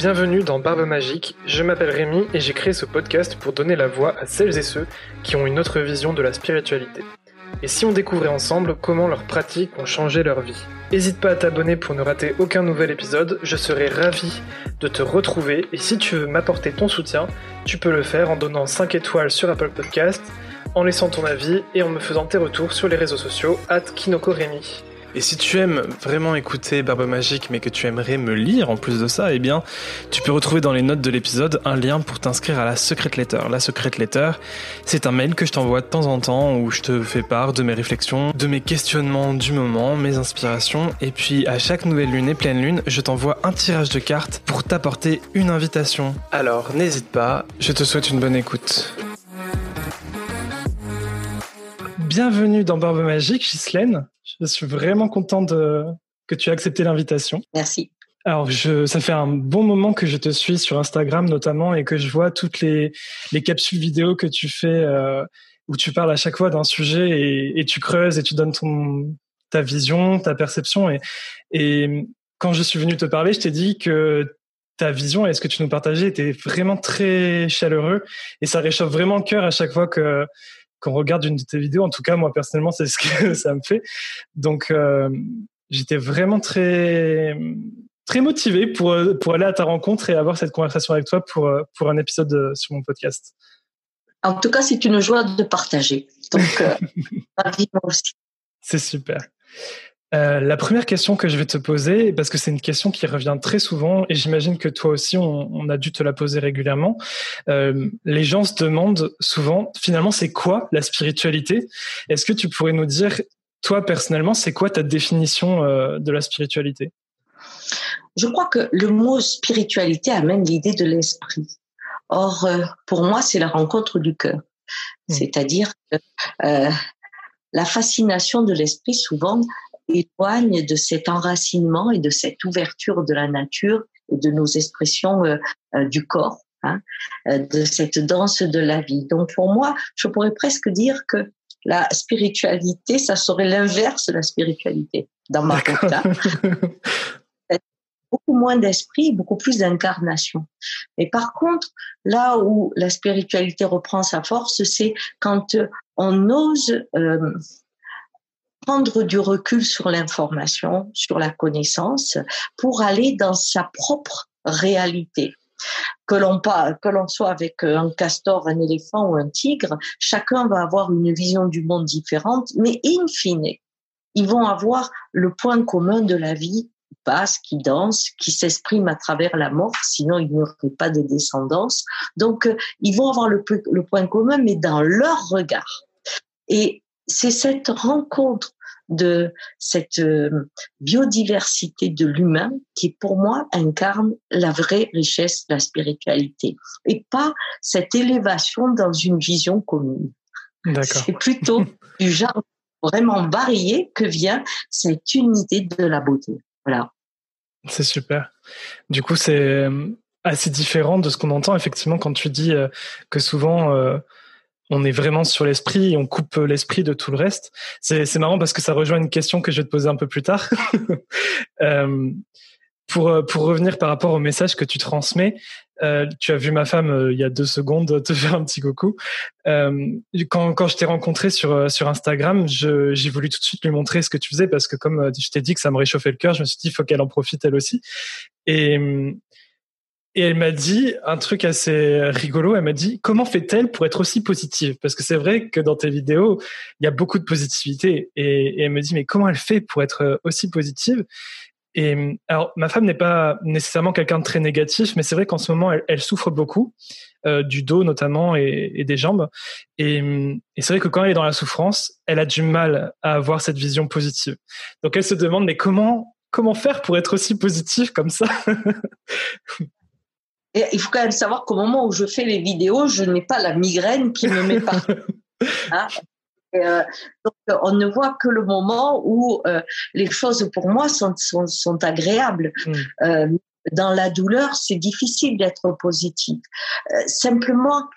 Bienvenue dans Barbe Magique, je m'appelle Rémi et j'ai créé ce podcast pour donner la voix à celles et ceux qui ont une autre vision de la spiritualité. Et si on découvrait ensemble comment leurs pratiques ont changé leur vie? N'hésite pas à t'abonner pour ne rater aucun nouvel épisode, je serai ravi de te retrouver et si tu veux m'apporter ton soutien, tu peux le faire en donnant 5 étoiles sur Apple Podcast, en laissant ton avis et en me faisant tes retours sur les réseaux sociaux at KinokoRemi. Et si tu aimes vraiment écouter Barbe Magique mais que tu aimerais me lire en plus de ça, eh bien, tu peux retrouver dans les notes de l'épisode un lien pour t'inscrire à la Secret Letter. La Secret Letter, c'est un mail que je t'envoie de temps en temps où je te fais part de mes réflexions, de mes questionnements du moment, mes inspirations. Et puis, à chaque nouvelle lune et pleine lune, je t'envoie un tirage de cartes pour t'apporter une invitation. Alors, n'hésite pas, je te souhaite une bonne écoute. Bienvenue dans Barbe Magique, Ghislaine. Je suis vraiment content de, que tu aies accepté l'invitation. Merci. Alors, je, ça fait un bon moment que je te suis sur Instagram notamment et que je vois toutes les, les capsules vidéo que tu fais euh, où tu parles à chaque fois d'un sujet et, et, tu creuses et tu donnes ton, ta vision, ta perception. Et, et quand je suis venu te parler, je t'ai dit que ta vision et ce que tu nous partageais était vraiment très chaleureux et ça réchauffe vraiment le cœur à chaque fois que qu'on regarde une de tes vidéos. En tout cas, moi personnellement, c'est ce que ça me fait. Donc, euh, j'étais vraiment très très motivé pour pour aller à ta rencontre et avoir cette conversation avec toi pour pour un épisode sur mon podcast. En tout cas, c'est une joie de partager. Donc, euh, aussi. C'est super. Euh, la première question que je vais te poser, parce que c'est une question qui revient très souvent, et j'imagine que toi aussi, on, on, a dû te la poser régulièrement. Euh, les gens se demandent souvent, finalement, c'est quoi la spiritualité? Est-ce que tu pourrais nous dire, toi personnellement, c'est quoi ta définition euh, de la spiritualité? Je crois que le mot spiritualité amène l'idée de l'esprit. Or, pour moi, c'est la rencontre du cœur. Mmh. C'est-à-dire que la fascination de l'esprit, souvent, éloigne de cet enracinement et de cette ouverture de la nature et de nos expressions euh, euh, du corps, hein, euh, de cette danse de la vie. Donc pour moi, je pourrais presque dire que la spiritualité, ça serait l'inverse de la spiritualité dans ma cas. beaucoup moins d'esprit, beaucoup plus d'incarnation. Mais par contre, là où la spiritualité reprend sa force, c'est quand on ose euh, prendre du recul sur l'information, sur la connaissance, pour aller dans sa propre réalité. Que l'on que l'on soit avec un castor, un éléphant ou un tigre, chacun va avoir une vision du monde différente, mais in fine, ils vont avoir le point commun de la vie qui passe, qui danse, qui s'exprime à travers la mort, sinon il n'y aurait pas de descendance. Donc, ils vont avoir le point commun, mais dans leur regard. Et c'est cette rencontre de cette euh, biodiversité de l'humain qui, pour moi, incarne la vraie richesse de la spiritualité et pas cette élévation dans une vision commune. C'est plutôt du genre vraiment varié que vient cette unité de la beauté. Voilà. C'est super. Du coup, c'est euh, assez différent de ce qu'on entend effectivement quand tu dis euh, que souvent on est vraiment sur l'esprit et on coupe l'esprit de tout le reste. C'est marrant parce que ça rejoint une question que je vais te poser un peu plus tard. euh, pour, euh, pour revenir par rapport au message que tu transmets, euh, tu as vu ma femme euh, il y a deux secondes te faire un petit coucou. Euh, quand, quand je t'ai rencontré sur, euh, sur Instagram, j'ai voulu tout de suite lui montrer ce que tu faisais parce que comme je t'ai dit que ça me réchauffait le cœur, je me suis dit faut qu'elle en profite elle aussi. Et, et elle m'a dit un truc assez rigolo. Elle m'a dit comment fait-elle pour être aussi positive? Parce que c'est vrai que dans tes vidéos, il y a beaucoup de positivité. Et, elle me dit mais comment elle fait pour être aussi positive? Et alors ma femme n'est pas nécessairement quelqu'un de très négatif, mais c'est vrai qu'en ce moment elle, souffre beaucoup euh, du dos notamment et, des jambes. Et, c'est vrai que quand elle est dans la souffrance, elle a du mal à avoir cette vision positive. Donc elle se demande mais comment comment faire pour être aussi positif comme ça? Et il faut quand même savoir qu'au moment où je fais les vidéos, je n'ai pas la migraine qui me met partout. Hein euh, donc, on ne voit que le moment où euh, les choses pour moi sont, sont, sont agréables. Mm. Euh, dans la douleur, c'est difficile d'être positif. Simplement,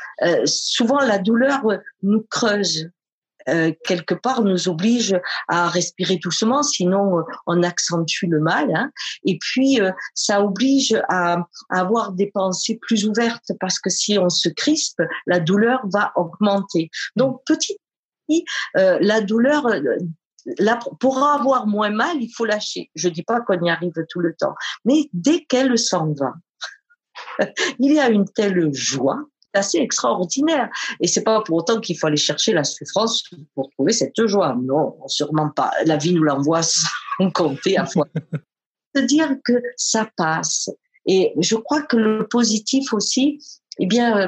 souvent la douleur nous creuse. Euh, quelque part nous oblige à respirer doucement, sinon euh, on accentue le mal. Hein. Et puis euh, ça oblige à, à, avoir des pensées plus ouvertes parce que si on se crispe, la douleur va augmenter. Donc petit petit, la douleur Là, pour avoir moins mal, il faut lâcher. Je dis pas qu'on y arrive tout le temps, mais dès qu'elle s'en va, il y a une telle joie assez extraordinaire. Et c'est pas pour autant qu'il faut aller chercher la souffrance pour trouver cette joie. Non, sûrement pas. La vie nous l'envoie sans compter à fois. De dire que ça passe. Et je crois que le positif aussi, eh bien, euh,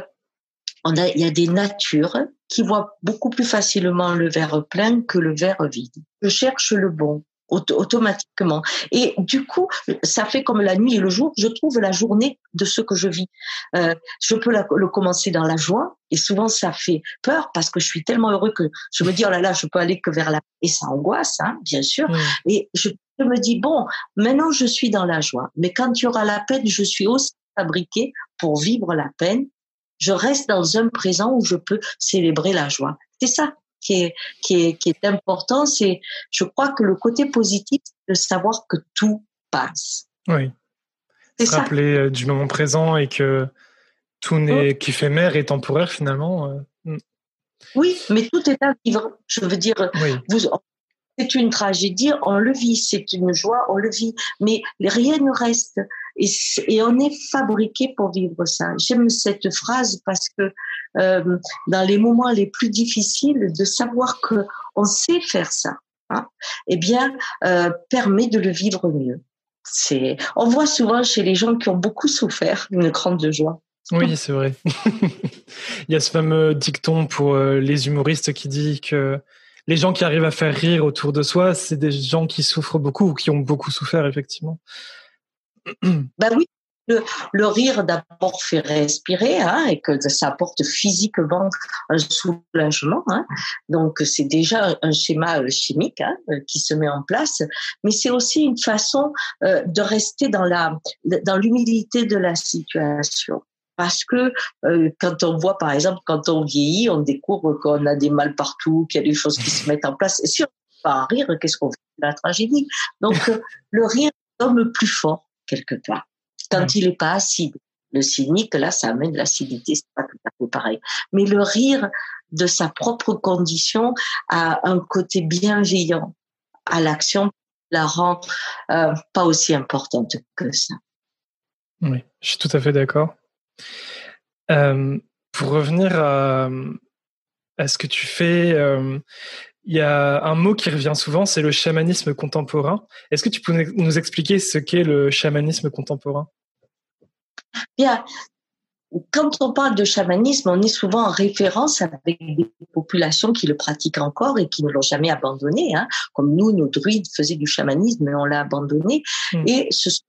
on a, il y a des natures qui voient beaucoup plus facilement le verre plein que le verre vide. Je cherche le bon automatiquement. Et du coup, ça fait comme la nuit et le jour, je trouve la journée de ce que je vis. Euh, je peux le commencer dans la joie, et souvent ça fait peur parce que je suis tellement heureux que je me dis, oh là là, je peux aller que vers la... Et ça angoisse, hein, bien sûr. Et je, me dis, bon, maintenant je suis dans la joie, mais quand il y aura la peine, je suis aussi fabriqué pour vivre la peine. Je reste dans un présent où je peux célébrer la joie. C'est ça qui est, qui est, qui est important, c'est, je crois que le côté positif, c'est de savoir que tout passe. Oui. Se rappeler euh, du moment présent et que tout n'est oh. qu'éphémère et temporaire finalement. Euh, hmm. Oui, mais tout est à vivre. Je veux dire, vous, c'est une tragédie, on le vit, c'est une joie, on le vit, mais rien ne reste. Et, on est fabriqué pour vivre ça. J'aime cette phrase parce que euh, dans les moments les plus difficiles, de savoir que on sait faire ça, hein, eh bien, euh, permet de le vivre mieux. C'est, on voit souvent chez les gens qui ont beaucoup souffert une grande joie. Oui, c'est vrai. Il y a ce fameux dicton pour euh, les humoristes qui dit que les gens qui arrivent à faire rire autour de soi, c'est des gens qui souffrent beaucoup ou qui ont beaucoup souffert, effectivement. Ben oui, le, rire d'abord fait respirer hein, et que ça apporte physiquement un soulagement. Hein. Donc c'est déjà un schéma euh, chimique hein, euh, qui se met en place, mais c'est aussi une façon euh, de rester dans la dans l'humilité de la situation parce que euh, quand on voit, par exemple, quand on vieillit, on découvre qu'on a des mal partout, qu'il y a des choses qui se mettent en place. Et si on ne pas rire, qu'est-ce qu'on fait? La tragédie. Donc, euh, le rire est plus fort, quelque part, quand il n'est pas acide. Le cynique, là, ça amène l'acidité, c'est pas tout à fait pareil. Mais le rire de sa propre condition a un côté bienveillant à l'action, la rend euh, pas aussi importante que ça. Oui, je suis tout à fait d'accord. Euh, pour revenir à, ce que tu fais, euh, il y a un mot qui revient souvent, c'est le chamanisme contemporain. Est-ce que tu peux nous expliquer ce qu'est le chamanisme contemporain? Bien. Quand on parle de chamanisme, on est souvent en référence avec des populations qui le pratiquent encore et qui ne l'ont jamais abandonné. Hein. Comme nous, nos druides faisaient du chamanisme, mais on l'a abandonné. Mmh. Et ce sont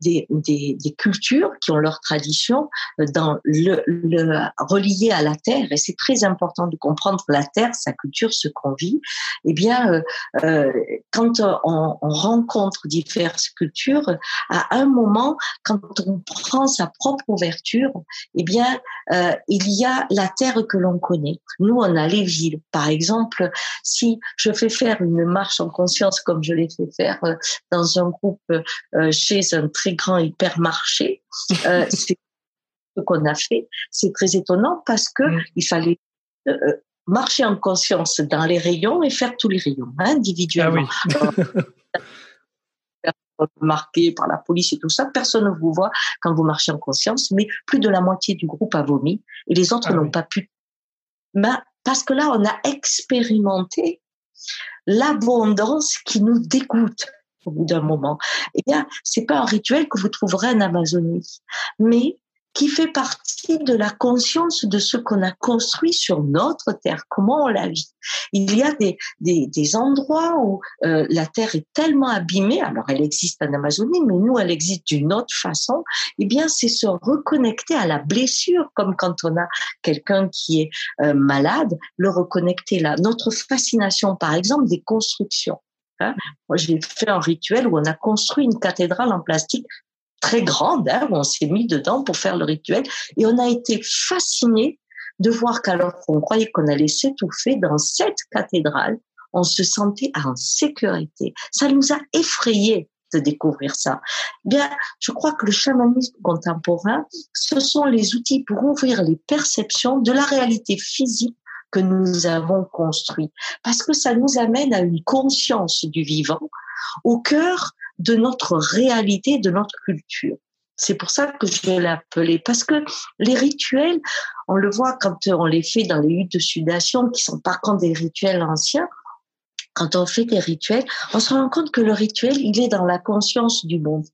des, des, des, cultures qui ont leur tradition euh, dans le, le relié à la terre et c'est très important de comprendre la terre, sa culture, ce qu'on vit. Eh bien, euh, euh quand on, on, rencontre diverses cultures, à un moment, quand on prend sa propre ouverture, eh bien, euh, il y a la terre que l'on connaît. Nous, on a les villes. Par exemple, si je fais faire une marche en conscience comme je l'ai fait faire euh, dans un groupe chez un grand hypermarché. Euh, c'est ce qu'on a fait. C'est très étonnant parce que mm. il fallait euh, marcher en conscience dans les rayons et faire tous les rayons hein, individuellement. Ah oui. marqué par la police et tout ça, personne ne vous voit quand vous marchez en conscience, mais plus de la moitié du groupe a vomi et les autres ah n'ont pas pu. Mais parce que là, on a expérimenté l'abondance qui nous dégoûte au bout d'un moment. Eh bien, c'est pas un rituel que vous trouverez en Amazonie, mais qui fait partie de la conscience de ce qu'on a construit sur notre terre, comment on la vit. Il y a des, des, des endroits où euh, la terre est tellement abîmée, alors elle existe en Amazonie, mais nous, elle existe d'une autre façon, eh bien, c'est se reconnecter à la blessure, comme quand on a quelqu'un qui est euh, malade, le reconnecter là. Notre fascination, par exemple, des constructions. Hein. Moi, j'ai fait un rituel où on a construit une cathédrale en plastique très grande, hein, où on s'est mis dedans pour faire le rituel, et on a été fasciné de voir qu'alors qu'on croyait qu'on allait s'étouffer dans cette cathédrale, on se sentait en sécurité. Ça nous a effrayés de découvrir ça. Bien, je crois que le chamanisme contemporain, ce sont les outils pour ouvrir les perceptions de la réalité physique que nous avons construit. Parce que ça nous amène à une conscience du vivant au cœur de notre réalité, de notre culture. C'est pour ça que je l'ai appelé. Parce que les rituels, on le voit quand on les fait dans les huttes de sudation, qui sont par contre des rituels anciens, quand on fait des rituels, on se rend compte que le rituel, il est dans la conscience du monde.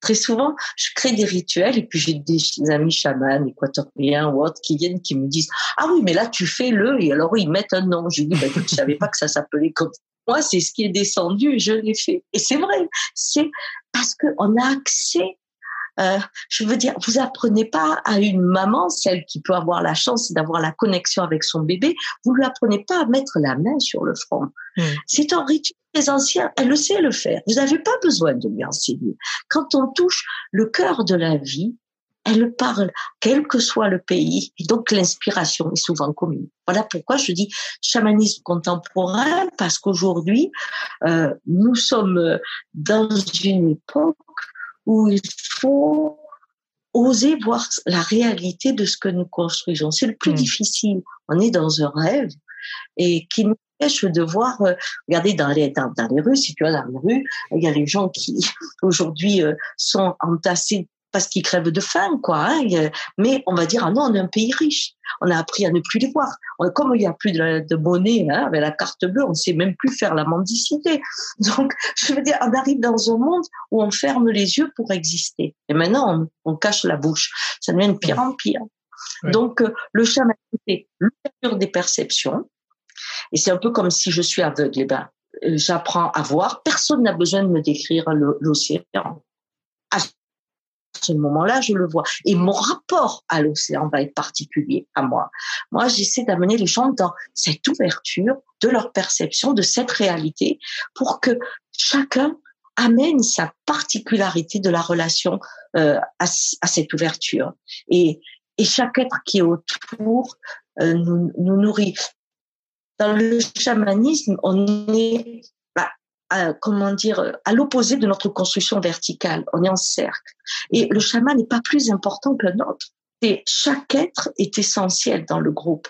Très souvent, je crée des rituels et puis j'ai des amis chamans, équatoriens ou autres qui viennent qui me disent ah oui mais là tu fais le et alors ils mettent un nom. Je dis bah, je savais pas que ça s'appelait comme moi c'est ce qui est descendu et je l'ai fait. Et c'est vrai, c'est parce qu'on a accès euh, je veux dire, vous apprenez pas à une maman, celle qui peut avoir la chance d'avoir la connexion avec son bébé, vous lui apprenez pas à mettre la main sur le front. Hmm. C'est un rituel des anciens, elle le sait le faire. Vous n'avez pas besoin de lui enseigner. Quand on touche le cœur de la vie, elle parle, quel que soit le pays, et donc l'inspiration est souvent commune. Voilà pourquoi je dis chamanisme contemporain, parce qu'aujourd'hui, euh, nous sommes dans une époque où il faut oser voir la réalité de ce que nous construisons. C'est le plus hmm. difficile. On est dans un rêve et qui nous empêche de voir, euh, regardez dans les, dans, les rues, si tu vas dans les rues, il y a les gens qui aujourd'hui euh, sont entassés parce qu'ils crèvent de faim, quoi. Hein, mais on va dire, ah non, on est un pays riche. On a appris à ne plus les voir. comme il n'y a plus de, monnaie hein, avec la carte bleue, on ne sait même plus faire la mendicité. Donc, je veux dire, on arrive dans un monde où on ferme les yeux pour exister. Et maintenant, on, cache la bouche. Ça devient de pire en pire. Donc, euh, le chaman, c'est l'ouverture des perceptions. Et c'est un peu comme si je suis aveugle. Eh ben, j'apprends à voir. Personne n'a besoin de me décrire l'océan ce moment-là, je le vois. Et mon rapport à l'océan va être particulier à moi. Moi, j'essaie d'amener les gens dans cette ouverture de leur perception de cette réalité pour que chacun amène sa particularité de la relation euh, à, cette ouverture. Et, et chaque être qui est autour euh, nous, nous nourrit. Dans le chamanisme, on est à, comment dire, à l'opposé de notre construction verticale. On est en cercle. Et le chaman n'est pas plus important que autre. Et chaque être est essentiel dans le groupe.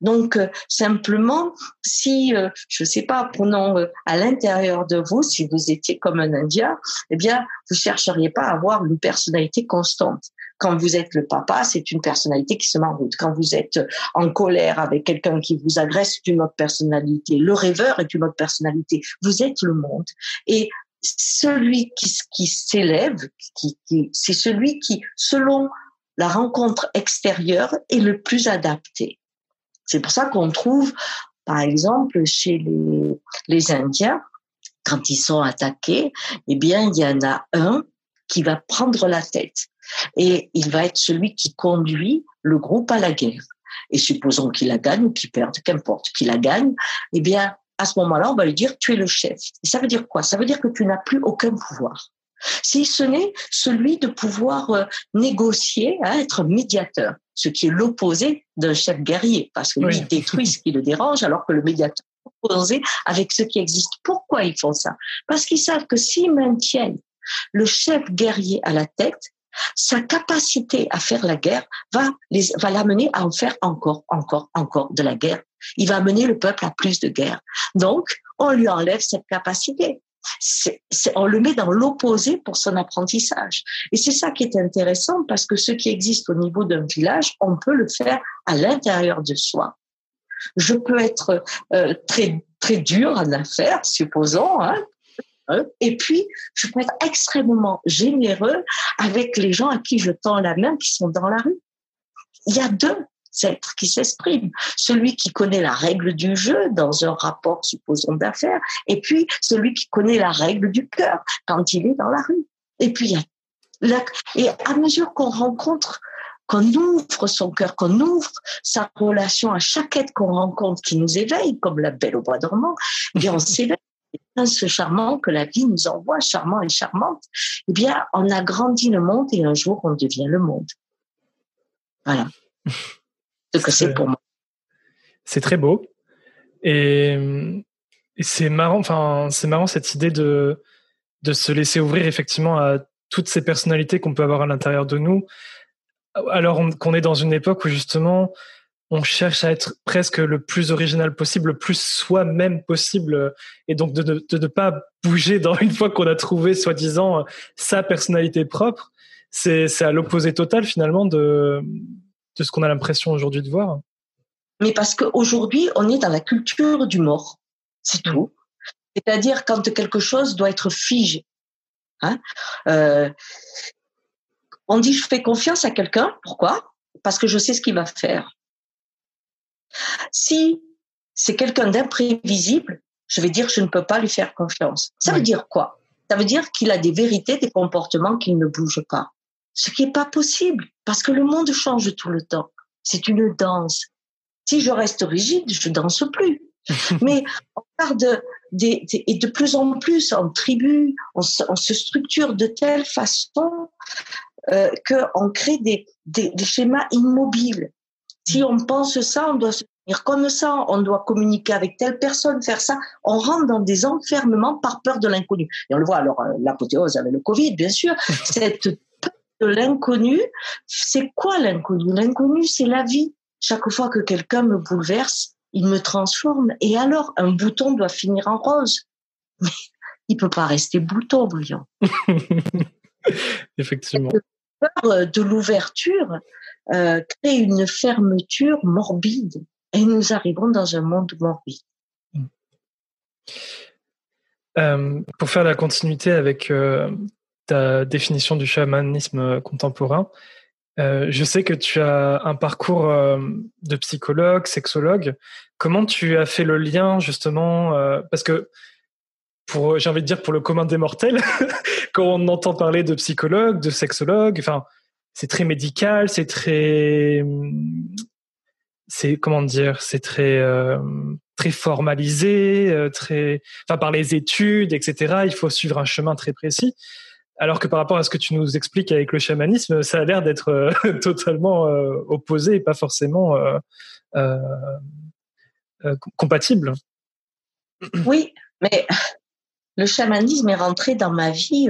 Donc euh, simplement, si euh, je sais pas, prenons euh, à l'intérieur de vous, si vous étiez comme un Indien, eh bien, vous chercheriez pas à avoir une personnalité constante. Quand vous êtes le papa, c'est une personnalité qui se met en route. Quand vous êtes en colère avec quelqu'un qui vous agresse, c'est une autre personnalité. Le rêveur est une autre personnalité. Vous êtes le monde. Et celui qui, s'élève, qui, c'est celui qui, selon la rencontre extérieure, est le plus adapté. C'est pour ça qu'on trouve, par exemple, chez les, les Indiens, quand ils sont attaqués, eh bien, il y en a un qui va prendre la tête et il va être celui qui conduit le groupe à la guerre. Et supposons qu'il la gagne ou qu'il perde, qu'importe, qu'il la gagne, eh bien, à ce moment-là, on va lui dire, tu es le chef. Et ça veut dire quoi? Ça veut dire que tu n'as plus aucun pouvoir. Si ce n'est celui de pouvoir euh, négocier, hein, être médiateur, ce qui est l'opposé d'un chef guerrier, parce que lui, il détruit ce qui le dérange, alors que le médiateur est opposé avec ce qui existe. Pourquoi ils font ça? Parce qu'ils savent que s'ils maintiennent le chef guerrier à la tête, sa capacité à faire la guerre va les, va l'amener à en faire encore, encore, encore de la guerre. Il va mener le peuple à plus de guerre. Donc, on lui enlève cette capacité. C'est, on le met dans l'opposé pour son apprentissage. Et c'est ça qui est intéressant parce que ce qui existe au niveau d'un village, on peut le faire à l'intérieur de soi. Je peux être euh, très très dur en affaires, supposons, hein, et puis, je peux être extrêmement généreux avec les gens à qui je tends la main qui sont dans la rue. Il y a deux êtres qui s'expriment. Celui qui connaît la règle du jeu dans un rapport, supposons, d'affaires, et puis celui qui connaît la règle du cœur quand il est dans la rue. Et puis, il y a et à mesure qu'on rencontre qu'on ouvre son cœur, qu'on ouvre sa relation à chaque être qu'on rencontre qui nous éveille, comme la belle au bois dormant, eh bien on s'éveille ce charmant que la vie nous envoie, charmant et charmante, eh bien, on a grandi le monde et un jour on devient le monde. Voilà. ce que c'est pour moi. C'est très beau. Et, c'est marrant, enfin, c'est marrant cette idée de, de se laisser ouvrir effectivement à toutes ces personnalités qu'on peut avoir à l'intérieur de nous, alors qu'on est dans une époque où justement on cherche à être presque le plus original possible, le plus soi-même possible, et donc de ne pas bouger dans une fois qu'on a trouvé soi-disant sa personnalité propre. C'est à l'opposé total finalement de, de ce qu'on a l'impression aujourd'hui de voir. Mais parce qu'aujourd'hui, on est dans la culture du mort, c'est mm. tout. C'est-à-dire quand quelque chose doit être figé. Hein euh, on dit je fais confiance à quelqu'un, pourquoi? Parce que je sais ce qu'il va faire. Si c'est quelqu'un d'imprévisible, je vais dire je ne peux pas lui faire confiance. Ça veut dire quoi? Ça veut dire qu'il a des vérités, des comportements qu'il ne bouge pas. Ce qui n'est pas possible, parce que le monde change tout le temps. C'est une danse. Si je reste rigide, je danse plus. Mais on parle de, et de plus en plus en tribu, on se, structure de telle façon euh, qu'on crée des, des, schémas immobiles. Si on pense ça, on doit se tenir comme ça, on doit communiquer avec telle personne, faire ça. On rentre dans des enfermements par peur de l'inconnu. Et on le voit, alors, euh, l'apothéose avec le Covid, bien sûr, cette peur de l'inconnu, c'est quoi l'inconnu? L'inconnu, c'est la vie. Chaque fois que quelqu'un me bouleverse, il me transforme. Et alors, un bouton doit finir en rose. Mais il peut pas rester bouton, bouillon. Effectivement. Peur de l'ouverture euh, crée une fermeture morbide. Et nous arrivons dans un monde morbide. Euh, pour faire la continuité avec euh, ta définition du chamanisme contemporain, euh, je sais que tu as un parcours de psychologue, sexologue. Comment tu as fait le lien justement Parce que pour, j'ai envie de dire pour le commun des mortels, quand on entend parler de psychologue, de sexologue, enfin, c'est très médical, c'est très, c'est comment dire, c'est très très formalisé, très, enfin par les études, etc. Il faut suivre un chemin très précis. Alors que par rapport à ce que tu nous expliques avec le chamanisme, ça a l'air d'être euh, totalement euh, opposé et pas forcément euh, compatible. Oui, mais le chamanisme est rentré dans ma vie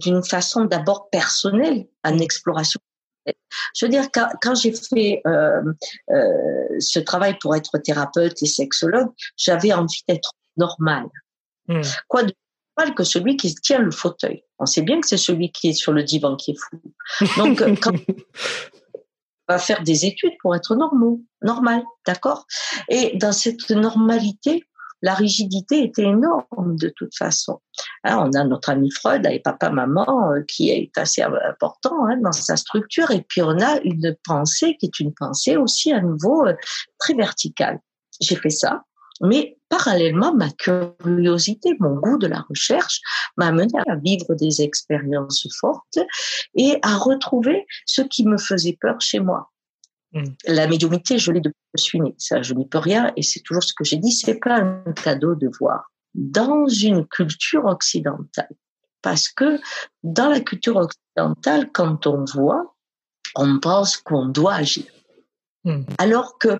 d'une façon d'abord personnelle, en exploration. Je veux dire, quand, j'ai fait ce travail pour être thérapeute et sexologue, j'avais envie d'être normale. Hmm. Quoi de que celui qui tient le fauteuil? On sait bien que c'est celui qui est sur le divan qui est fou. Donc, euh, quand on va faire des études pour être normaux, normal, d'accord? Et dans cette normalité, la rigidité était énorme de toute façon. Hein, on a notre ami Freud et papa, maman, euh, qui est assez important hein, dans sa structure, et puis on a une pensée qui est une pensée aussi à nouveau euh, très verticale. J'ai fait ça, mais parallèlement, ma curiosité, mon goût de la recherche m'a amené à vivre des expériences fortes et à retrouver ce qui me faisait peur chez moi. Hmm. La médiumité, je l'ai depuis que je suis née. Ça, je n'y peux rien. Et c'est toujours ce que j'ai dit, c'est pas un cadeau de voir. Dans une culture occidentale. Parce que dans la culture occidentale, quand on voit, on pense qu'on doit agir. Hmm. Alors que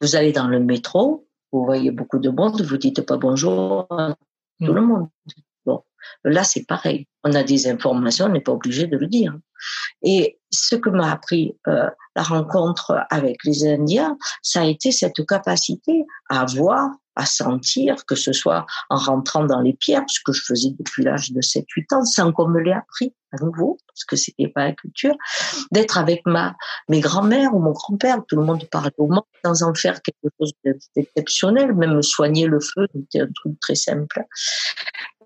vous allez dans le métro, vous voyez beaucoup de monde, vous dites pas bonjour à tout le mm. monde. Bon, là c'est pareil. On a des informations, on n'est pas obligé de le dire. Et ce que m'a appris euh, la rencontre avec les Indiens, ça a été cette capacité à voir à sentir, que ce soit en rentrant dans les pierres, ce que je faisais depuis l'âge de 7-8 ans, sans qu'on me l'ait appris à nouveau, parce que c'était pas la culture, d'être avec ma, mes grands-mères ou mon grand-père, tout le monde parlait au monde, sans en faire quelque chose d'exceptionnel, même soigner le feu, c'était un truc très simple.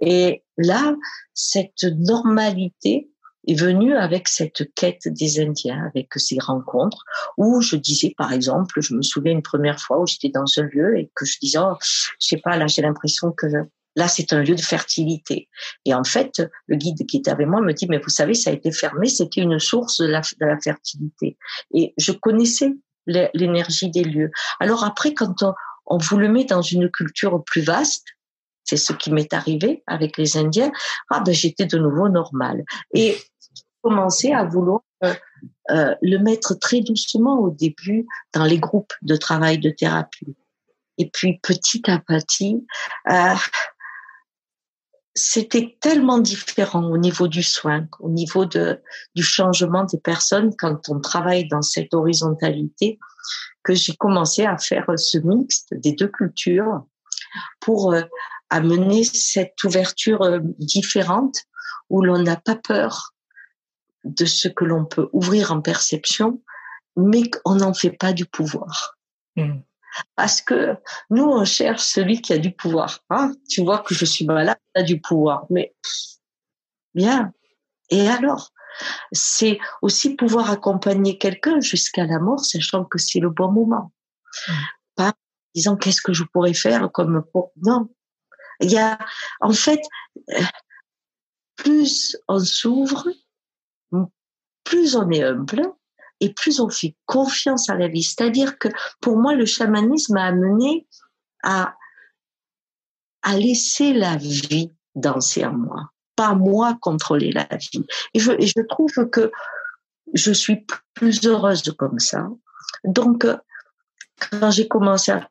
Et là, cette normalité, est venu avec cette quête des Indiens, avec ces rencontres, où je disais, par exemple, je me souviens une première fois où j'étais dans un lieu et que je disais, oh, je sais pas, là j'ai l'impression que là c'est un lieu de fertilité. Et en fait, le guide qui était avec moi me dit, mais vous savez, ça a été fermé, c'était une source de la, de la fertilité. Et je connaissais l'énergie des lieux. Alors après, quand on, on vous le met dans une culture plus vaste, c'est ce qui m'est arrivé avec les Indiens. Ah ben j'étais de nouveau normal. Et commencé à vouloir euh, euh, le mettre très doucement au début dans les groupes de travail de thérapie. Et puis petit à petit, euh, c'était tellement différent au niveau du soin, au niveau de, du changement des personnes quand on travaille dans cette horizontalité, que j'ai commencé à faire ce mixte des deux cultures pour amener cette ouverture euh, différente où l'on n'a pas peur de ce que l'on peut ouvrir en perception, mais qu'on n'en fait pas du pouvoir. Mmh. Parce que nous, on cherche celui qui a du pouvoir. Hein tu vois que je suis malade, a du pouvoir. Mais bien. Et alors C'est aussi pouvoir accompagner quelqu'un jusqu'à la mort, sachant que c'est le bon moment. Mmh. Pas en disant qu'est-ce que je pourrais faire comme pour... Non. Il y a, en fait, plus on s'ouvre, plus on est humble, et plus on fait confiance à la vie. C'est-à-dire que pour moi, le chamanisme a amené à, à laisser la vie danser en moi, pas moi contrôler la vie. Et je, et je trouve que je suis plus heureuse comme ça. Donc, quand j'ai commencé à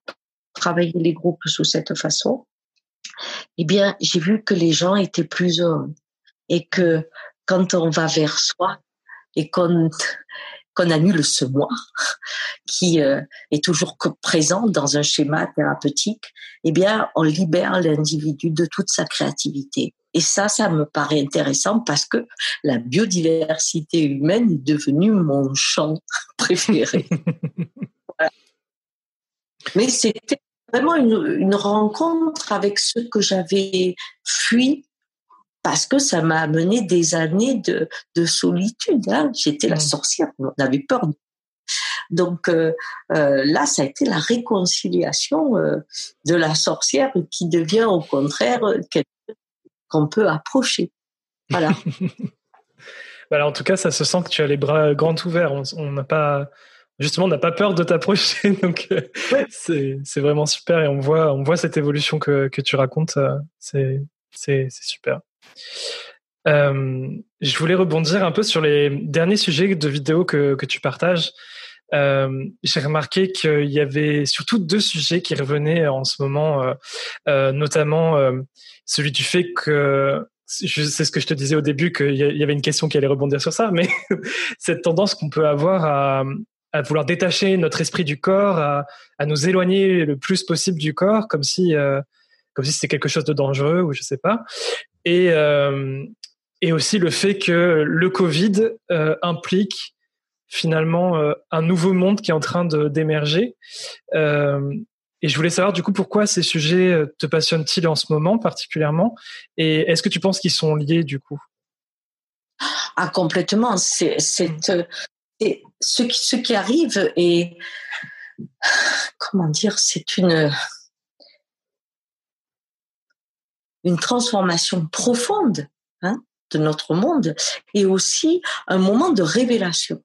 travailler les groupes sous cette façon, eh bien, j'ai vu que les gens étaient plus heureux et que quand on va vers soi et qu'on qu'on annule ce moi qui euh, est toujours présent dans un schéma thérapeutique, eh bien, on libère l'individu de toute sa créativité. Et ça, ça me paraît intéressant parce que la biodiversité humaine est devenue mon champ préféré. Mais c'était vraiment une, une, rencontre avec ce que j'avais fui parce que ça m'a amené des années de, de solitude. Hein. J'étais la mmh. sorcière, on avait peur. Donc euh, euh, là, ça a été la réconciliation euh, de la sorcière qui devient au contraire quelqu'un qu'on peut approcher. Voilà. voilà. En tout cas, ça se sent que tu as les bras grands ouverts. On n'a pas justement, on n'a pas peur de t'approcher. Donc, c'est vraiment super et on voit, on voit cette évolution que, que tu racontes. C'est super. Euh, je voulais rebondir un peu sur les derniers sujets de vidéos que, que tu partages. Euh, J'ai remarqué qu'il y avait surtout deux sujets qui revenaient en ce moment, euh, euh notamment euh, celui du fait que c'est ce que je te disais au début qu'il y avait une question qui allait rebondir sur ça, mais cette tendance qu'on peut avoir à, à, vouloir détacher notre esprit du corps, à, à, nous éloigner le plus possible du corps, comme si euh, comme si c'était quelque chose de dangereux ou je sais pas. Et, euh, et aussi le fait que le Covid euh, implique finalement un nouveau monde qui est en train d'émerger. et je voulais savoir du coup pourquoi ces sujets te passionnent-ils en ce moment particulièrement? Et est-ce que tu penses qu'ils sont liés du coup? Ah complètement. C'est ce qui, ce qui arrive et comment dire, c'est une une transformation profonde hein, de notre monde et aussi un moment de révélation.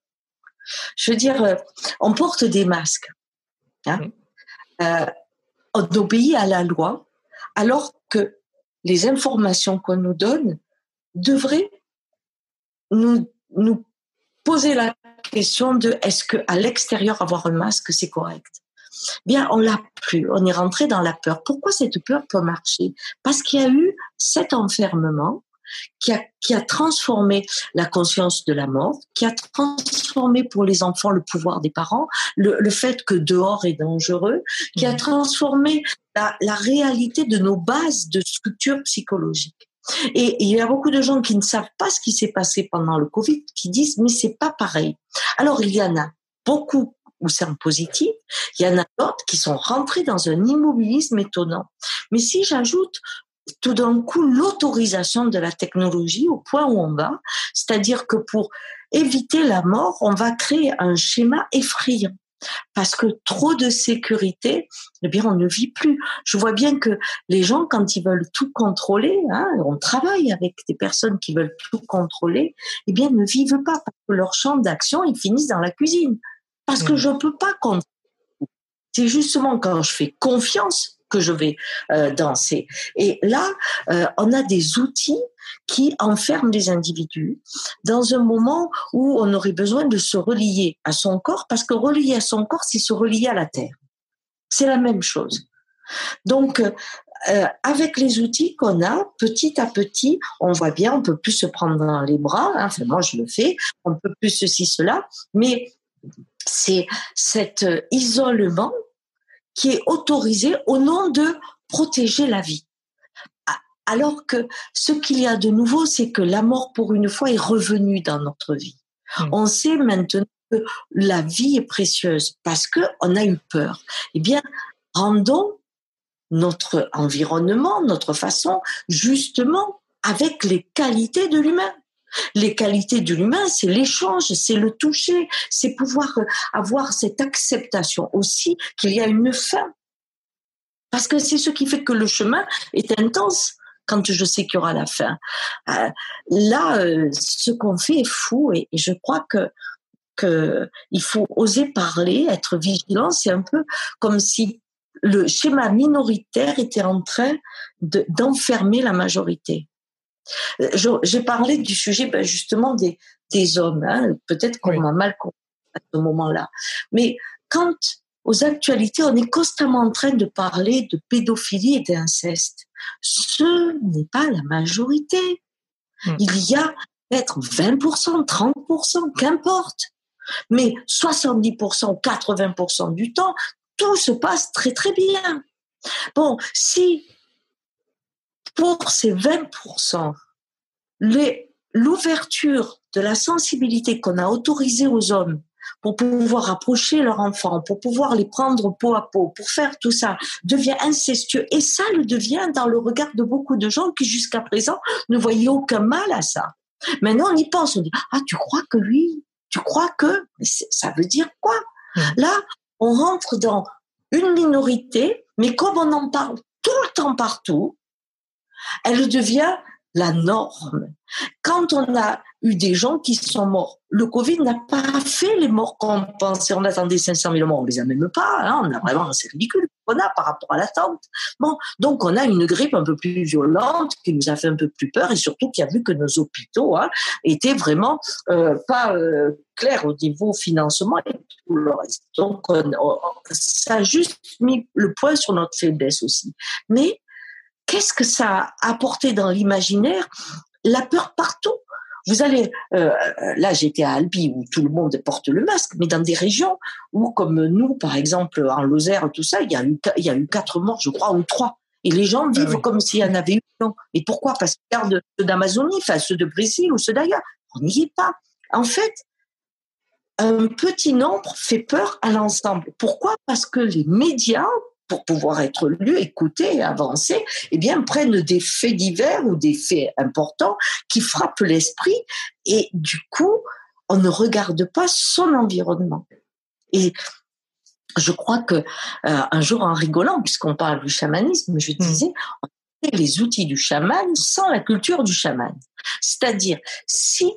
Je veux dire, on porte des masques, hein, euh, on obéit à la loi, alors que les informations qu'on nous donne devraient nous, nous poser la question de est-ce que à l'extérieur avoir un masque c'est correct? Bien, on l'a plus. On est rentré dans la peur. Pourquoi cette peur peut marcher? Parce qu'il y a eu cet enfermement qui a, qui a transformé la conscience de la mort, qui a transformé pour les enfants le pouvoir des parents, le, le fait que dehors est dangereux, qui a mmh. transformé la, la réalité de nos bases de structure psychologique. Et il y a beaucoup de gens qui ne savent pas ce qui s'est passé pendant le Covid, qui disent mais c'est pas pareil. Alors il y en a beaucoup où c'est en positif. Il y en a d'autres qui sont rentrés dans un immobilisme étonnant. Mais si j'ajoute tout d'un coup l'autorisation de la technologie au point où on va, c'est-à-dire que pour éviter la mort, on va créer un schéma effrayant. Parce que trop de sécurité, eh bien, on ne vit plus. Je vois bien que les gens, quand ils veulent tout contrôler, hein, on travaille avec des personnes qui veulent tout contrôler, eh bien, ne vivent pas parce que leur champ d'action, ils finissent dans la cuisine parce que mmh. je ne peux pas compter. C'est justement quand je fais confiance que je vais euh, danser. Et là, euh, on a des outils qui enferment les individus dans un moment où on aurait besoin de se relier à son corps, parce que relier à son corps, c'est se relier à la terre. C'est la même chose. Donc, euh, avec les outils qu'on a, petit à petit, on voit bien, on peut plus se prendre dans les bras. Hein, enfin, moi, je le fais. On peut plus ceci, cela. Mais c'est cet isolement qui est autorisé au nom de protéger la vie. Alors que ce qu'il y a de nouveau, c'est que la mort, pour une fois, est revenue dans notre vie. Hmm. On sait maintenant que la vie est précieuse parce que on a eu peur. Eh bien, rendons notre environnement, notre façon, justement avec les qualités de l'humain. Les qualités de l'humain, c'est l'échange, c'est le toucher, c'est pouvoir avoir cette acceptation aussi qu'il y a une fin. Parce que c'est ce qui fait que le chemin est intense quand je sais qu'il y aura la fin. Euh, là, euh, ce qu'on fait est fou et, je crois que faut oser parler, être vigilant. C'est un peu comme si le schéma minoritaire était en train d'enfermer la majorité. Euh, j'ai parlé du sujet ben, justement des, des hommes. Hein. Peut-être qu'on m'a mal compris à ce moment-là. Mais quand aux actualités, on est constamment en train de parler de pédophilie et d'inceste. Ce n'est pas la majorité. Hmm. Il y a peut-être 20%, 30%, qu'importe. Mais 70%, 80% du temps, tout se passe très très bien. Bon, si pour ces 20%, l'ouverture de la sensibilité qu'on a autorisée aux hommes pour pouvoir approcher leurs enfants, pour pouvoir les prendre peau à peau, pour faire tout ça, devient incestueux. Et ça le devient dans le regard de beaucoup de gens qui jusqu'à présent ne voyaient aucun mal à ça. Maintenant, on y pense, on dit, ah, tu crois que lui, tu crois que, ça veut dire quoi? Mmh. Là, on rentre dans une minorité, mais comme on en parle tout le temps partout, elle devient la norme. Quand on a eu des gens qui sont morts, le Covid n'a pas fait les morts qu'on pensait. On attendait 500 000 morts, on les a même pas. Hein. on a vraiment, c'est ridicule qu'on a par rapport à l'attente. Bon, donc on a une grippe un peu plus violente qui nous a fait un peu plus peur et surtout qui a vu que nos hôpitaux hein, étaient vraiment euh, pas euh, clairs au niveau financement et tout le reste. Donc ça a juste mis le point sur notre faiblesse aussi. Mais qu'est-ce que ça a apporté dans l'imaginaire? La peur partout. Vous allez, euh, là j'étais à Albi où tout le monde porte le masque, mais dans des régions où, comme nous, par exemple en Lozère, tout ça, il y a eu, il y a eu quatre morts, je crois, ou trois. Et les gens ah vivent comme s'il y en avait eu. Non. Et pourquoi? Parce qu'ils regardent ceux d'Amazonie, enfin ceux de Brésil ou ceux d'ailleurs. On n'y est pas. En fait, un petit nombre fait peur à l'ensemble. Pourquoi? Parce que les médias pour pouvoir être lus, écoutés et avancer, eh bien, prennent des faits divers ou des faits importants qui frappent l'esprit et du coup, on ne regarde pas son environnement. Et je crois que euh, un jour, en rigolant, puisqu'on parle du chamanisme, je hmm. disais, on les outils du chaman sans la culture du chaman. C'est-à-dire, si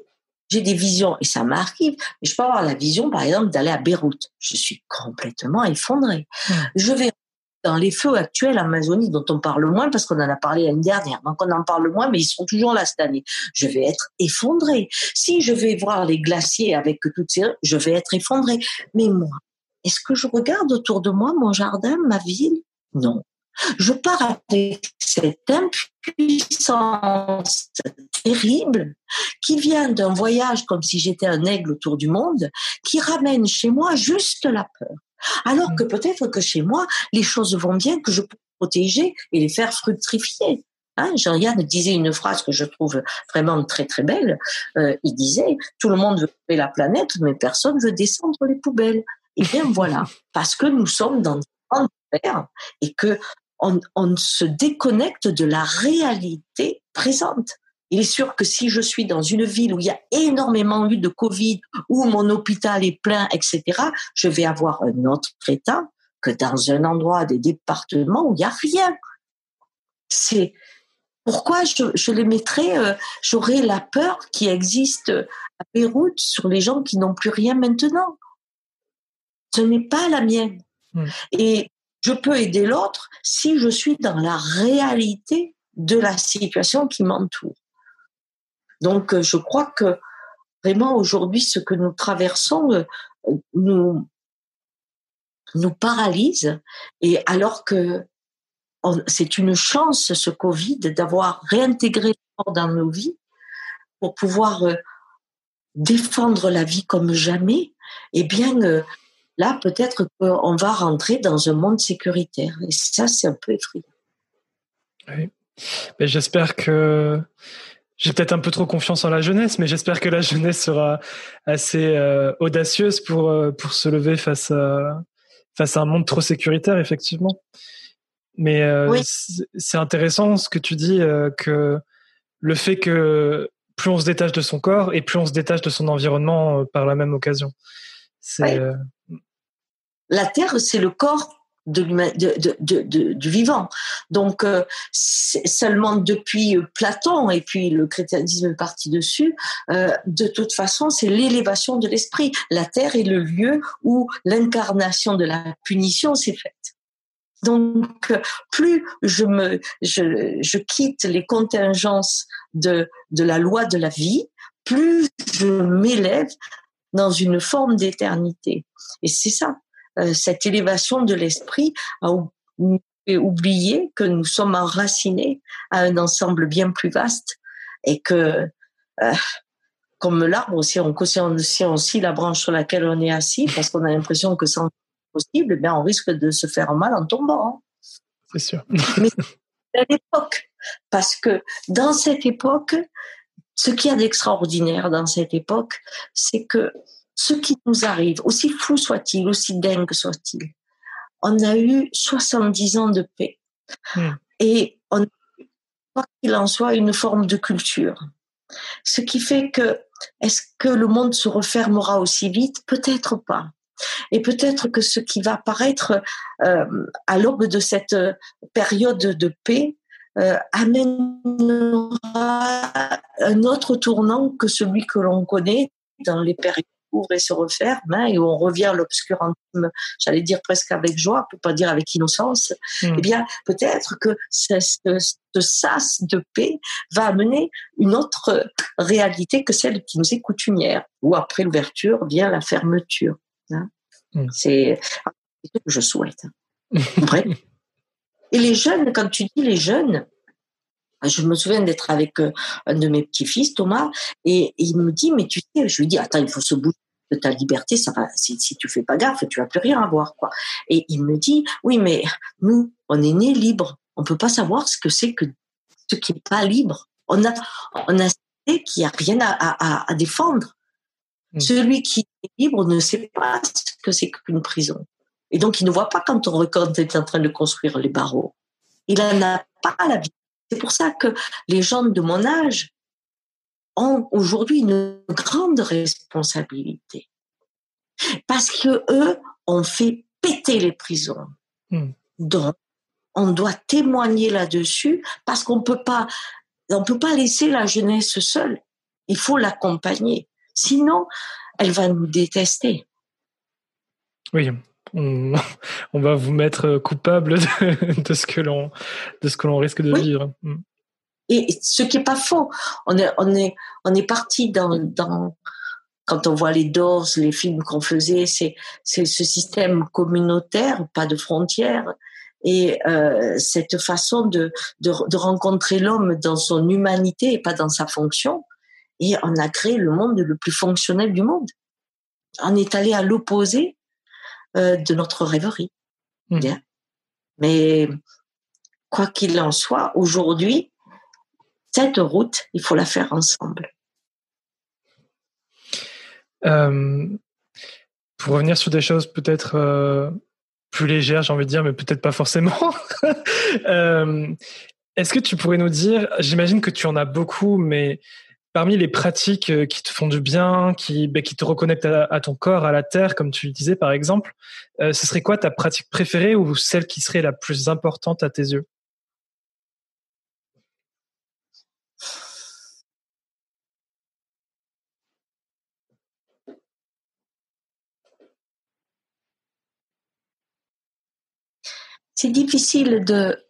j'ai des visions, et ça m'arrive, je peux avoir la vision, par exemple, d'aller à Beyrouth. Je suis complètement effondrée. Hmm. Je vais dans les feux actuels en Amazonie dont on parle moins parce qu'on en a parlé l'année dernière. Donc on en parle moins, mais ils sont toujours là cette année. Je vais être effondrée. Si je vais voir les glaciers avec toutes ces, je vais être effondrée. Mais moi, est-ce que je regarde autour de moi mon jardin, ma ville? Non. Je pars avec cette impuissance terrible qui vient d'un voyage comme si j'étais un aigle autour du monde, qui ramène chez moi juste la peur. Alors que mm. peut-être que chez moi, les choses vont bien, que je peux protéger et les faire fructifier. Hein, Jean-Yann disait une phrase que je trouve vraiment très très belle. Euh, il disait tout le monde veut sauver la planète, mais personne veut descendre les poubelles. Et bien voilà, parce que nous sommes dans une grande et que on, on se déconnecte de la réalité présente. Il est sûr que si je suis dans une ville où il y a énormément eu de Covid, où mon hôpital est plein, etc., je vais avoir un autre état que dans un endroit des départements où il n'y a rien. C'est pourquoi je, les mettrais, euh, j'aurais la peur qui existe à Beyrouth sur les gens qui n'ont plus rien maintenant. Ce n'est pas la mienne. Hmm. Et je peux aider l'autre si je suis dans la réalité de la situation qui m'entoure. Donc, euh, je crois que vraiment aujourd'hui, ce que nous traversons euh, nous, nous paralyse. Et alors que c'est une chance, ce Covid, d'avoir réintégré dans nos vies pour pouvoir euh, défendre la vie comme jamais, eh bien, là, peut-être qu'on va rentrer dans un monde sécuritaire. Et ça, c'est un peu effrayant. Oui. J'espère que j'ai peut-être un peu trop confiance en la jeunesse, mais j'espère que la jeunesse sera assez euh, audacieuse pour euh, pour se lever face à face à un monde trop sécuritaire, effectivement. Mais euh, c'est intéressant ce que tu dis que le fait que plus on se détache de son corps et plus on se détache de son environnement par la même occasion. C'est la Terre, c'est le corps de, de, de, du vivant. Donc, euh, seulement depuis Platon et puis le christianisme est parti dessus, euh, de toute façon, c'est l'élévation de l'esprit. La terre est le lieu où l'incarnation de la punition s'est faite. Donc, plus je me, je, je quitte les contingences de, de la loi de la vie, plus je m'élève dans une forme d'éternité. Et c'est ça. Euh, cette élévation de l'esprit a oublié que nous sommes enracinés à un ensemble bien plus vaste et que euh, comme l'arbre, si on, si aussi la branche sur laquelle on est assis, parce qu'on a l'impression que c'est possible, eh bien on risque de se faire mal en tombant. Hein. C'est sûr. Mais à l'époque, parce que dans cette époque, ce qu'il y a d'extraordinaire dans cette époque, c'est que ce qui nous arrive, aussi fou soit-il, aussi dingue soit-il, on a eu 70 ans de paix. Hmm. Et on quoi qu'il en soit, une forme de culture. Ce qui fait que, est-ce que le monde se refermera aussi vite? Peut-être pas. Et peut-être que ce qui va apparaître euh, à l'aube de cette période de paix euh, amènera un autre tournant que celui que l'on connaît dans les périodes et se referme, hein, et où on revient à l'obscurantisme, j'allais dire presque avec joie, pour pas dire avec innocence, hmm. eh bien, peut-être que ce, ce, sas de paix va amener une autre réalité que celle qui nous est coutumière, où après l'ouverture vient la fermeture. Hein. Hmm. C'est ce que je souhaite. Hein. Et les jeunes, quand tu dis les jeunes, je me souviens d'être avec euh, un de mes petits-fils, Thomas, et, il me dit, mais tu sais, je lui dis, attends, il faut se bouger de ta liberté, ça va, si, si tu fais pas gaffe, tu vas plus rien avoir, quoi. Et il me dit, oui, mais nous, on est nés libres. On peut pas savoir ce que c'est que ce qui est pas libre. On a, on a qu'il n'y a rien à, à, à défendre. Hmm. Celui qui est libre ne sait pas ce que c'est qu'une prison. Et donc, il ne voit pas quand on, quand est en train de construire les barreaux. Il n'en a pas la vie. C'est pour ça que les gens de mon âge, ont aujourd'hui une grande responsabilité. Parce que eux ont fait péter les prisons. Hmm. Donc, on doit témoigner là-dessus parce qu'on peut pas, on peut pas laisser la jeunesse seule. Il faut l'accompagner. Sinon, elle va nous détester. Oui, on, va vous mettre coupable de, ce que l'on, de ce que l'on risque de vivre. Et ce qui est pas faux, on est, on est, on est parti dans, dans, quand on voit les Doors, les films qu'on faisait, c'est, c'est ce système communautaire, pas de frontières, et euh, cette façon de, de, de rencontrer l'homme dans son humanité et pas dans sa fonction. Et on a créé le monde le plus fonctionnel du monde. On est allé à l'opposé euh, de notre rêverie. Mmh. Mais quoi qu'il en soit, aujourd'hui, cette route, il faut la faire ensemble. Euh, pour revenir sur des choses peut-être euh, plus légères, j'ai envie de dire, mais peut-être pas forcément. Euh, est-ce que tu pourrais nous dire, j'imagine que tu en as beaucoup, mais parmi les pratiques qui te font du bien, qui, ben, qui te reconnectent à, ton corps, à la terre, comme tu le disais par exemple, ce serait quoi ta pratique préférée ou celle qui serait la plus importante à tes yeux? C'est difficile de,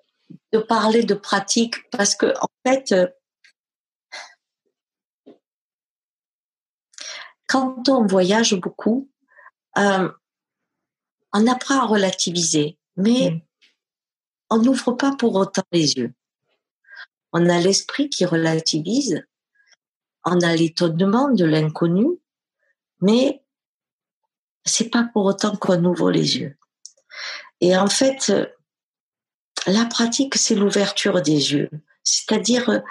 de parler de pratique parce que en fait, euh, quand on voyage beaucoup, euh, on apprend à relativiser, mais mm. on n'ouvre pas pour autant les yeux. On a l'esprit qui relativise, on a l'étonnement de l'inconnu, mais c'est pas pour autant qu'on ouvre les yeux. Et en fait, la pratique, c'est l'ouverture des yeux. C'est-à-dire,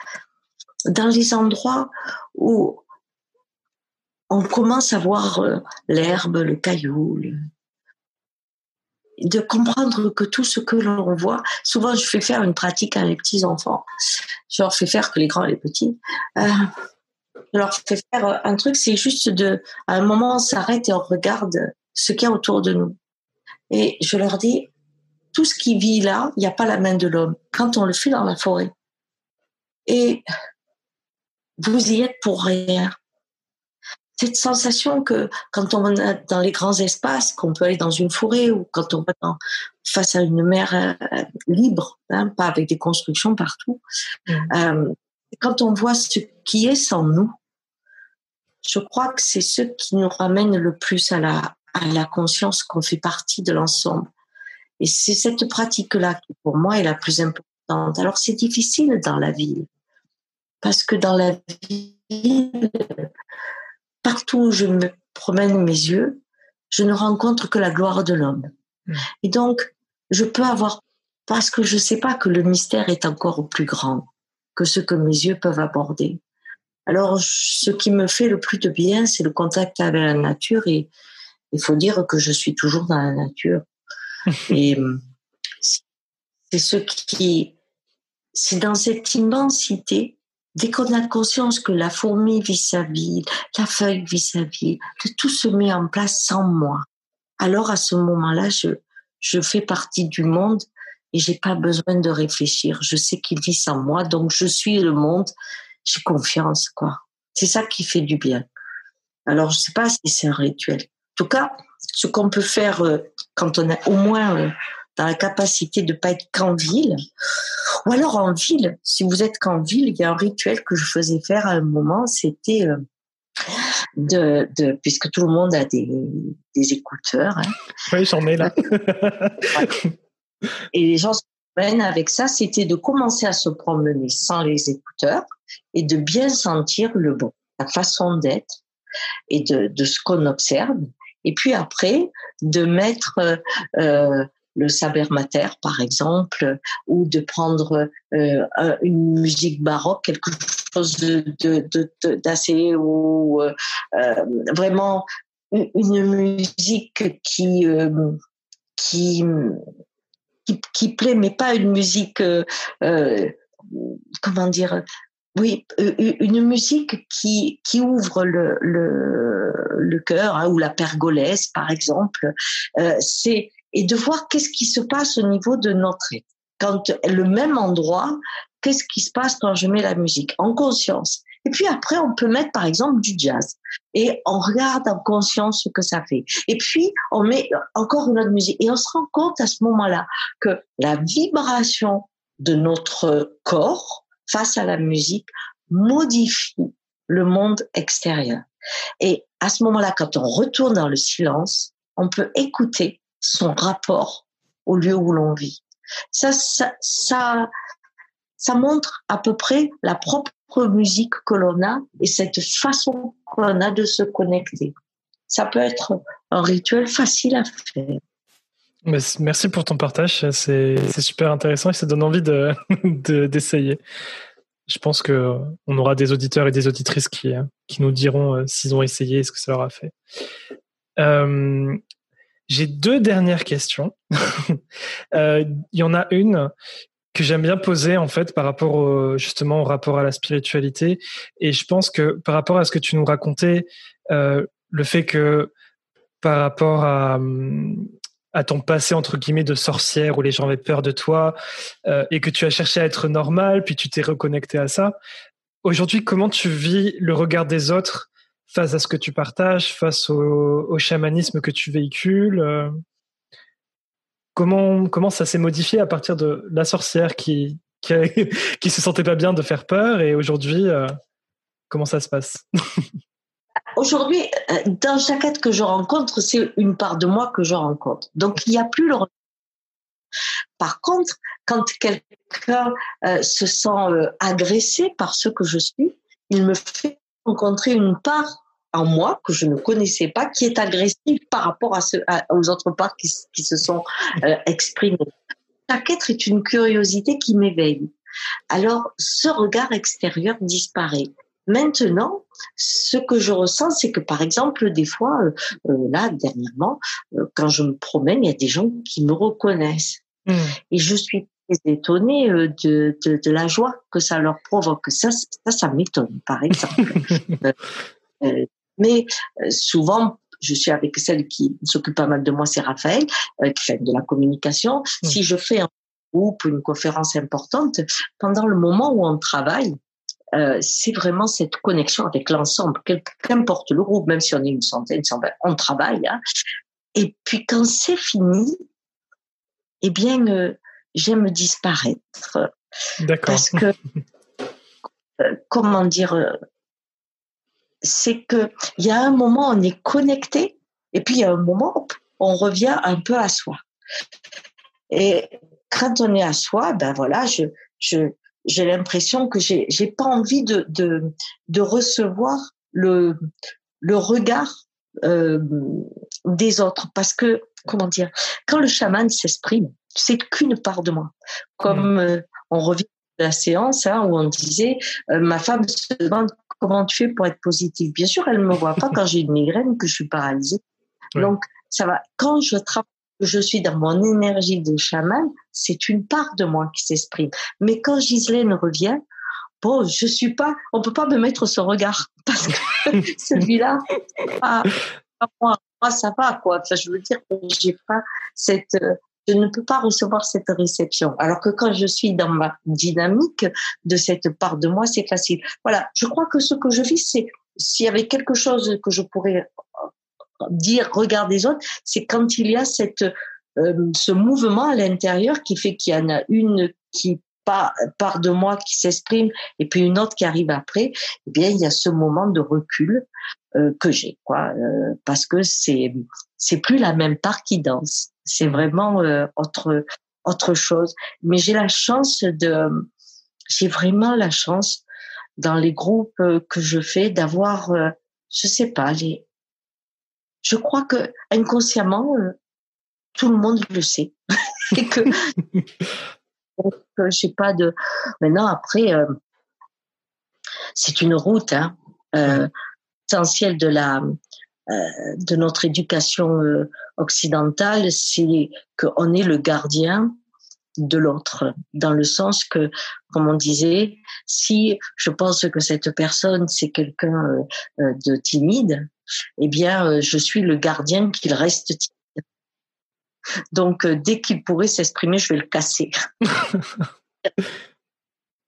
dans les endroits où on commence à voir euh, l'herbe, le caillou, de comprendre que tout ce que l'on voit, souvent je fais faire une pratique à mes petits enfants. Je leur fais faire que les grands et les petits. Euh, je leur fais faire un truc, c'est juste de, à un moment, on s'arrête et on regarde ce qu'il y a autour de nous. Et je leur dis, tout ce qui vit là, il n'y a pas la main de l'homme. Quand on le fait dans la forêt. Et vous y êtes pour rien. Cette sensation que quand on est dans les grands espaces, qu'on peut aller dans une forêt ou quand on va face à une mer euh, libre, hein, pas avec des constructions partout, mmh. euh, quand on voit ce qui est sans nous, je crois que c'est ce qui nous ramène le plus à la, à la conscience qu'on fait partie de l'ensemble. Et c'est cette pratique-là qui, pour moi, est la plus importante. Alors, c'est difficile dans la ville, parce que dans la ville, partout où je me promène mes yeux, je ne rencontre que la gloire de l'homme. Mmh. Et donc, je peux avoir, parce que je ne sais pas que le mystère est encore plus grand que ce que mes yeux peuvent aborder. Alors, ce qui me fait le plus de bien, c'est le contact avec la nature et il faut dire que je suis toujours dans la nature. et c'est ce qui, c'est dans cette immensité, dès qu'on a conscience que la fourmi vit sa vie, la feuille vit sa vie, que tout se met en place sans moi. Alors à ce moment-là, je, je fais partie du monde et j'ai pas besoin de réfléchir. Je sais qu'il vit sans moi, donc je suis le monde. J'ai confiance, quoi. C'est ça qui fait du bien. Alors je sais pas si c'est un rituel. En tout cas, ce qu'on peut faire euh, quand on est au moins euh, dans la capacité de pas être qu'en ville, ou alors en ville. Si vous êtes qu'en ville, il y a un rituel que je faisais faire à un moment, c'était euh, de, de, puisque tout le monde a des, des écouteurs. Hein. Oui, j'en ai là. Et les gens se promènent avec ça, c'était de commencer à se promener sans les écouteurs et de bien sentir le bon, la façon d'être et de, de ce qu'on observe. Et puis après, de mettre euh, le saber mater, par exemple, ou de prendre euh, une musique baroque, quelque chose d'assez de, ou euh, vraiment une musique qui qui qui, plaît, mais pas une musique, euh, euh, comment dire, oui, euh, une musique qui, qui ouvre le, le, le cœur, hein, ou la pergolèse, par exemple. c'est et de voir qu'est-ce qui se passe au niveau de notre être. Quand le même endroit, qu'est-ce qui se passe quand je mets la musique? En conscience. Et puis après, on peut mettre par exemple du jazz et on regarde en conscience ce que ça fait. Et puis, on met encore une autre musique et on se rend compte à ce moment-là que la vibration de notre corps face à la musique modifie le monde extérieur. Et à ce moment-là, quand on retourne dans le silence, on peut écouter son rapport au lieu où l'on vit. Ça, ça, ça, ça montre à peu près la propre musique que l'on a et cette façon qu'on a de se connecter. Ça peut être un rituel facile à faire. Merci pour ton partage, c'est super intéressant et ça donne envie d'essayer. De, Je pense que on aura des auditeurs et des auditrices qui, qui nous diront euh, s'ils ont essayé et ce que ça leur a fait. Euh, j'ai deux dernières questions. Euh, il y en a une que j'aime bien poser en fait par rapport justement au rapport à la spiritualité et je pense que par rapport à ce que tu nous racontais euh, le fait que par rapport à, à ton passé entre guillemets de sorcière où les gens avaient peur de toi euh, et que tu as cherché à être normal puis tu t'es reconnecté à ça aujourd'hui comment tu vis le regard des autres face à ce que tu partages face au, chamanisme que tu véhicules euh? comment, comment ça s'est modifié à partir de la sorcière qui, qui, qui se sentait pas bien de faire peur et aujourd'hui, euh, comment ça se passe? Aujourd'hui, euh, dans chaque être que je rencontre, c'est une part de moi que je rencontre. Donc, il n'y a plus le par contre, quand quelqu'un euh, se sent agressé par ce que je suis, il me fait rencontrer une part en moi que je ne connaissais pas, qui est agressif par rapport à aux autres parts qui, qui se sont euh, exprimées. Chaque être est une curiosité qui m'éveille. Alors, ce regard extérieur disparaît. Maintenant, ce que je ressens, c'est que par exemple, des fois, euh, euh, là, dernièrement, quand je me promène, il y a des gens qui me reconnaissent. Mmh. Et je suis étonnée de, de, de, la joie que ça leur provoque. Ça, ça, ça m'étonne, par exemple. Mais euh, souvent, je suis avec celle qui s'occupe pas mal de moi, c'est Raphaël, euh, qui fait de la communication. Mmh. Si je fais un groupe, une conférence importante, pendant le moment où on travaille, euh, c'est vraiment cette connexion avec l'ensemble, qu'importe le groupe, même si on est une centaine, on travaille. Hein. Et puis quand c'est fini, eh bien, euh, j'aime disparaître. D'accord. Parce que, euh, comment dire, c'est que il y a un moment on est connecté et puis il y a un moment on revient un peu à soi. Et quand on est à soi, ben voilà, je je j'ai l'impression que j'ai j'ai pas envie de de de recevoir le le regard euh, des autres parce que comment dire quand le chaman s'exprime c'est qu'une part de moi comme mmh. euh, on revient à la séance hein, où on disait euh, ma femme se demande comment tu fais pour être positif Bien sûr, elle me voit pas quand j'ai une migraine, que je suis paralysée. Donc, ça va. Quand je travaille, je suis dans mon énergie de chaman, c'est une part de moi qui s'exprime. Mais quand Gisèle revient, bon, je suis pas, on peut pas me mettre ce regard parce que celui-là, pas, moi, moi, ça va quoi. Enfin, je veux dire j'ai pas cette euh, je ne peux pas recevoir cette réception. Alors que quand je suis dans ma dynamique de cette part de moi, c'est facile. Voilà, je crois que ce que je vis, c'est s'il y avait quelque chose que je pourrais dire, regard des autres, c'est quand il y a cette euh, ce mouvement à l'intérieur qui fait qu'il y en a une qui part, de moi qui s'exprime et puis une autre qui arrive après. Eh bien, il y a ce moment de recul euh, que j'ai, quoi, euh, parce que c'est c'est plus la même part qui danse c'est vraiment euh, autre autre chose. Mais j'ai la chance de, j'ai vraiment la chance dans les groupes euh, que je fais d'avoir, euh, je sais pas, les, je crois que inconsciemment tout le monde le sait et que je sais pas de. Maintenant après, c'est une route hein, essentielle de la de notre éducation euh, occidentale, c'est qu'on est le gardien de l'autre, dans le sens que, comme on disait, si je pense que cette personne c'est quelqu'un euh, euh, de timide, eh bien, je suis le gardien qu'il reste. Donc, dès qu'il pourrait s'exprimer, je vais le casser.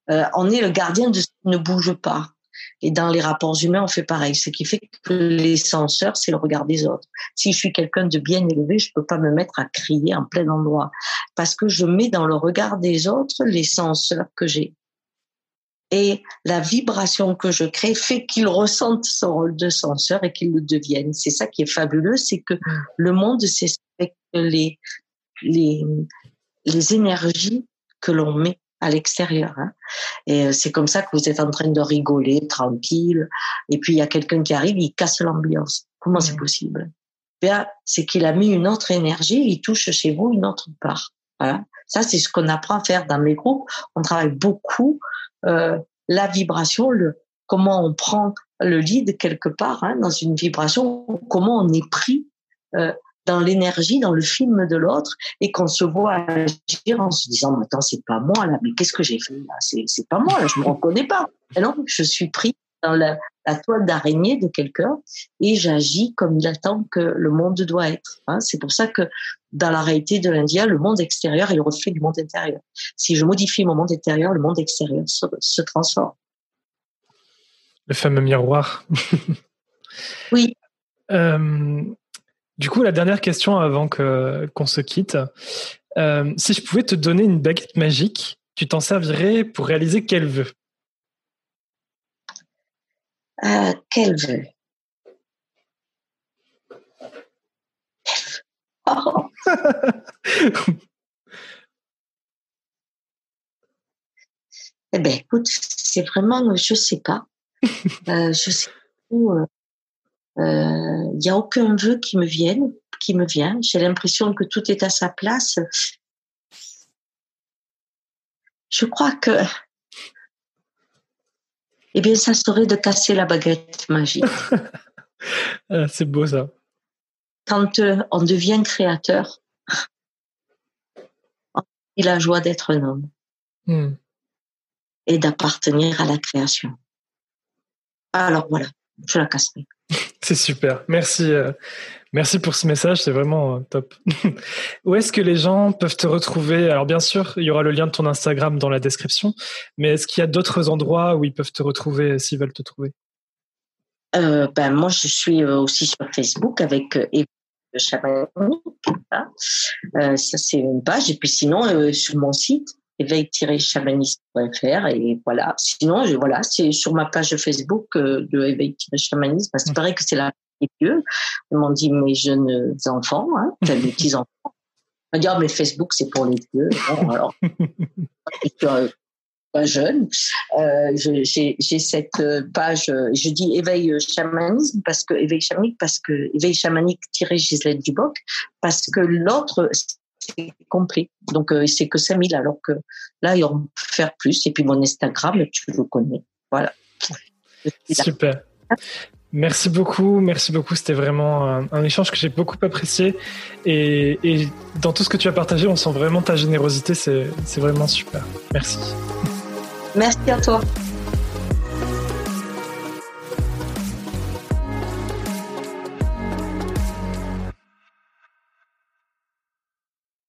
on est le gardien de ce qui ne bouge pas. Et dans les rapports humains, on fait pareil. Ce qui fait que les censeurs, c'est le regard des autres. Si je suis quelqu'un de bien élevé, je peux pas me mettre à crier en plein endroit parce que je mets dans le regard des autres les censeurs que j'ai. Et la vibration que je crée fait qu'ils ressentent son rôle de censeur et qu'ils le deviennent. C'est ça qui est fabuleux, c'est que mm. le monde, c'est les, les, les énergies que l'on met à l'extérieur. Hein. Et euh, c'est comme ça que vous êtes en train de rigoler, tranquille. Et puis il y a quelqu'un qui arrive, il casse l'ambiance. Comment c'est possible? Bien, c'est qu'il a mis une autre énergie, il touche chez vous une autre part. Voilà. Ça, c'est ce qu'on apprend à faire dans mes groupes. On travaille beaucoup euh, la vibration, le comment on prend le lead quelque part hein, dans une vibration, comment on est pris euh, dans l'énergie, dans le film de l'autre, et qu'on se voit agir en se disant, attends, c'est pas moi là, mais qu'est-ce que j'ai fait là? C'est pas moi là, je me reconnais pas. Et non, je suis pris dans la, toile d'araignée de quelqu'un et j'agis comme il attend que le monde doit être. Hein. C'est pour ça que dans la réalité de l'Indien, le monde extérieur est le reflet du monde intérieur. Si je modifie mon monde intérieur, le monde extérieur se, se transforme. Le fameux miroir. oui. Euh, du coup, la dernière question avant que qu'on se quitte, Euh, si je pouvais te donner une baguette magique, tu t'en servirais pour réaliser quel vœu? Euh, Quel vœu oh. Eh bien, écoute, c'est vraiment, je sais pas. euh, je sais pas. Il euh, n'y a aucun vœu qui me vienne, qui me vient. J'ai l'impression que tout est à sa place. Je crois que, eh bien, ça serait de casser la baguette magique. Ah, c'est beau ça. Quand euh, on devient créateur, il a la joie d'être un homme hmm. et d'appartenir à la création. Alors voilà, je la casserai. C'est super. Merci. Euh, merci pour ce message. C'est vraiment euh, top. Où est-ce que les gens peuvent te retrouver? Alors, bien sûr, il y aura le lien de ton Instagram dans la description. Mais est-ce qu'il y a d'autres endroits où ils peuvent te retrouver euh, s'ils veulent te trouver? Ben, Moi, je suis aussi sur Facebook avec. Hein. ça, c'est une page. Et puis, sinon, sur mon site, éveil-chamanisme.fr et voilà. Sinon, je, voilà, c'est sur ma page Facebook euh, de éveil-chamanisme. C'est vrai que c'est la vieux. Ils m'ont dit mes jeunes enfants, hein, mes petits enfants. On m'a dit oh, mais Facebook c'est pour les vieux. Bon, alors, pas jeune. Euh, j'ai cette page, je dis éveil chamanisme parce que éveil chamanique parce que éveil chamanique tiré Gisèle Duboc parce que l'autre c'est complet. Donc, euh, c'est que 5000, alors que là, ils vont faire plus. Et puis, mon Instagram, tu le connais. Voilà. Super. Merci beaucoup, merci beaucoup. C'était vraiment un, échange que j'ai beaucoup apprécié. Et, et, dans tout ce que tu as partagé, on sent vraiment ta générosité. C'est vraiment super. Merci. Merci à toi.